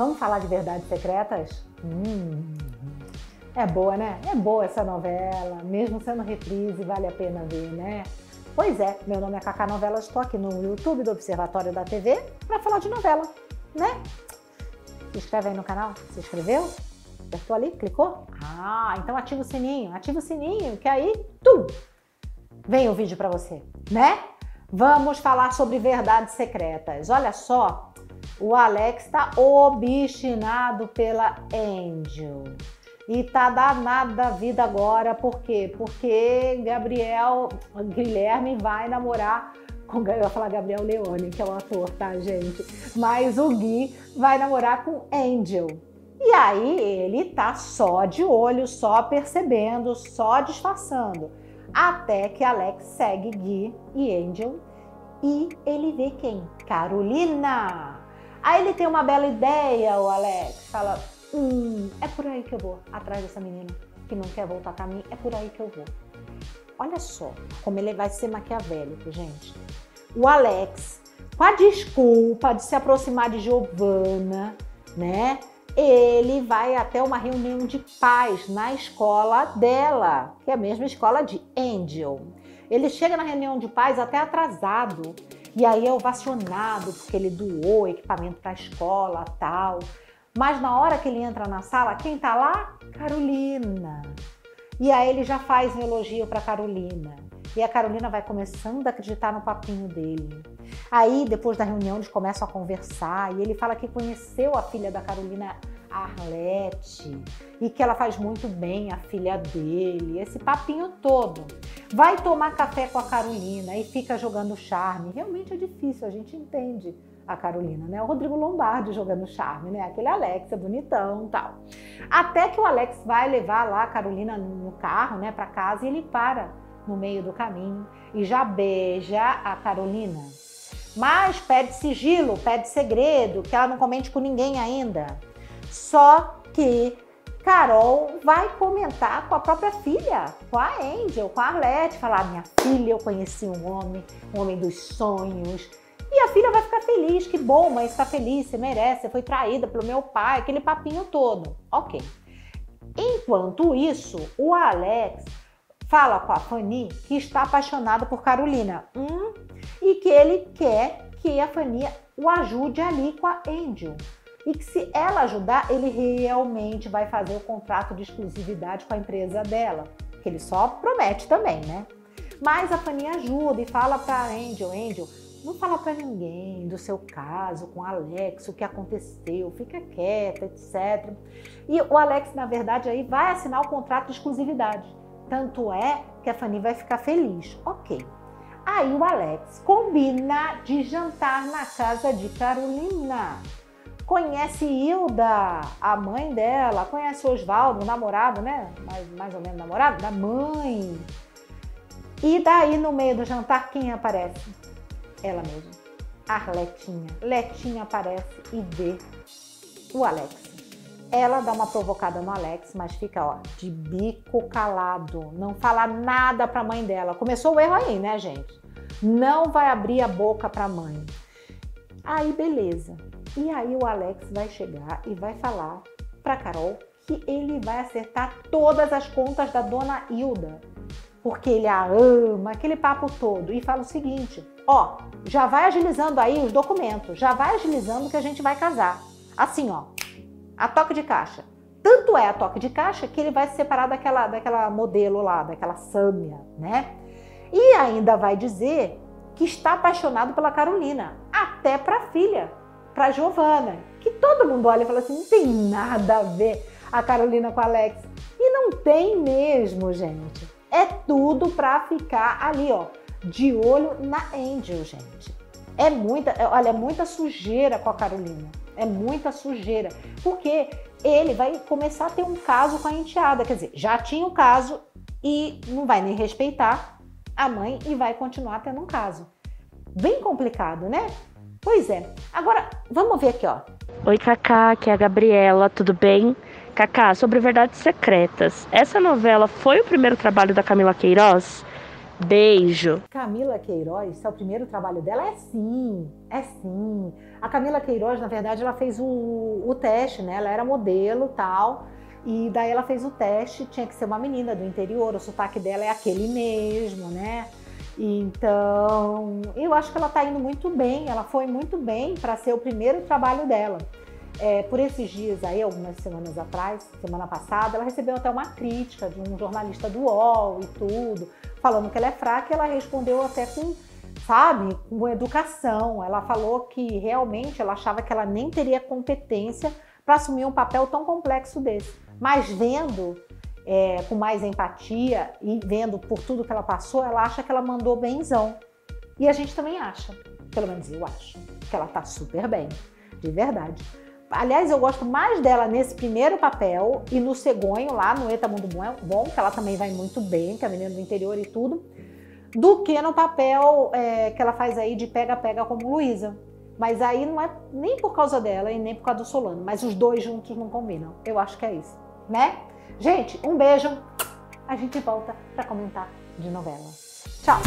Vamos falar de verdades secretas? Hum, é boa, né? É boa essa novela, mesmo sendo reprise, vale a pena ver, né? Pois é, meu nome é Cacá Novelas, estou aqui no YouTube do Observatório da TV para falar de novela, né? Se inscreve aí no canal, se inscreveu? Apertou ali, clicou? Ah, então ativa o sininho, ativa o sininho, que aí, tum, vem o vídeo para você, né? Vamos falar sobre verdades secretas. Olha só, o Alex está obstinado pela Angel. E tá danado da vida agora, por quê? Porque Gabriel, Guilherme vai namorar com, eu ia falar Gabriel Leone, que é um ator, tá, gente? Mas o Gui vai namorar com Angel. E aí ele tá só de olho, só percebendo, só disfarçando. Até que Alex segue Gui e Angel e ele vê quem? Carolina! Aí ele tem uma bela ideia, o Alex. Fala: Hum, é por aí que eu vou, atrás dessa menina que não quer voltar pra mim, é por aí que eu vou. Olha só como ele vai ser maquiavélico, gente. O Alex, com a desculpa de se aproximar de Giovanna, né? Ele vai até uma reunião de pais na escola dela, que é a mesma escola de Angel. Ele chega na reunião de pais até atrasado e aí é ovacionado porque ele doou equipamento para a escola, tal. Mas na hora que ele entra na sala, quem tá lá? Carolina. E aí ele já faz um elogio para Carolina. E a Carolina vai começando a acreditar no papinho dele. Aí, depois da reunião, eles começam a conversar e ele fala que conheceu a filha da Carolina Arlete e que ela faz muito bem a filha dele, esse papinho todo. Vai tomar café com a Carolina e fica jogando charme. Realmente é difícil, a gente entende a Carolina, né? O Rodrigo Lombardi jogando charme, né? Aquele Alex é bonitão tal. Até que o Alex vai levar lá a Carolina no carro, né, para casa e ele para no meio do caminho e já beija a Carolina. Mas pede sigilo, pede segredo, que ela não comente com ninguém ainda. Só que Carol vai comentar com a própria filha, com a Angel, com a Arlete, falar: minha filha, eu conheci um homem, um homem dos sonhos. E a filha vai ficar feliz, que bom, mãe, está feliz, você merece, você foi traída pelo meu pai, aquele papinho todo. Ok. Enquanto isso, o Alex fala com a Fanny que está apaixonado por Carolina hum, e que ele quer que a Fanny o ajude ali com a Angel e que se ela ajudar, ele realmente vai fazer o contrato de exclusividade com a empresa dela, que ele só promete também, né? Mas a Fanny ajuda e fala para Angel, Angel, não fala para ninguém do seu caso com o Alex, o que aconteceu, fica quieta, etc. E o Alex, na verdade, aí vai assinar o contrato de exclusividade. Tanto é que a Fanny vai ficar feliz. Ok. Aí o Alex combina de jantar na casa de Carolina conhece Hilda, a mãe dela, conhece Oswaldo, o namorado, né? Mais, mais ou menos namorado, da mãe. E daí, no meio do jantar, quem aparece? Ela mesma, Arletinha. Letinha aparece e vê o Alex. Ela dá uma provocada no Alex, mas fica, ó, de bico calado. Não fala nada pra mãe dela. Começou o erro aí, né, gente? Não vai abrir a boca pra mãe. Aí, beleza. E aí o Alex vai chegar e vai falar para Carol que ele vai acertar todas as contas da dona Hilda, porque ele a ama, aquele papo todo. E fala o seguinte: ó, já vai agilizando aí os documentos, já vai agilizando que a gente vai casar. Assim, ó, a toque de caixa. Tanto é a toque de caixa que ele vai se separar daquela, daquela modelo lá, daquela Sâmia, né? E ainda vai dizer que está apaixonado pela Carolina, até para a filha para Giovana, que todo mundo olha e fala assim, não tem nada a ver a Carolina com a Alex. E não tem mesmo, gente. É tudo para ficar ali, ó, de olho na Angel, gente. É muita, é, olha, é muita sujeira com a Carolina. É muita sujeira. Porque ele vai começar a ter um caso com a enteada. Quer dizer, já tinha o caso e não vai nem respeitar a mãe e vai continuar tendo um caso. Bem complicado, né? Pois é. Agora, vamos ver aqui, ó. Oi, Cacá, aqui é a Gabriela, tudo bem? Cacá, sobre Verdades Secretas. Essa novela foi o primeiro trabalho da Camila Queiroz? Beijo. Camila Queiroz, é o primeiro trabalho dela, é sim, é sim. A Camila Queiroz, na verdade, ela fez o, o teste, né? Ela era modelo tal. E daí ela fez o teste, tinha que ser uma menina do interior, o sotaque dela é aquele mesmo, né? Então, eu acho que ela está indo muito bem, ela foi muito bem para ser o primeiro trabalho dela. É, por esses dias aí, algumas semanas atrás, semana passada, ela recebeu até uma crítica de um jornalista do UOL e tudo, falando que ela é fraca, e ela respondeu até com, sabe, com educação. Ela falou que realmente ela achava que ela nem teria competência para assumir um papel tão complexo desse. Mas vendo é, com mais empatia e vendo por tudo que ela passou, ela acha que ela mandou benzão. E a gente também acha, pelo menos eu acho, que ela tá super bem, de verdade. Aliás, eu gosto mais dela nesse primeiro papel e no cegonho, lá no Eta Mundo Bom, que ela também vai muito bem, que é a menina do interior e tudo, do que no papel é, que ela faz aí de pega-pega como Luísa. Mas aí não é nem por causa dela e nem por causa do Solano, mas os dois juntos não combinam. Eu acho que é isso, né? Gente, um beijo. A gente volta para comentar de novela. Tchau!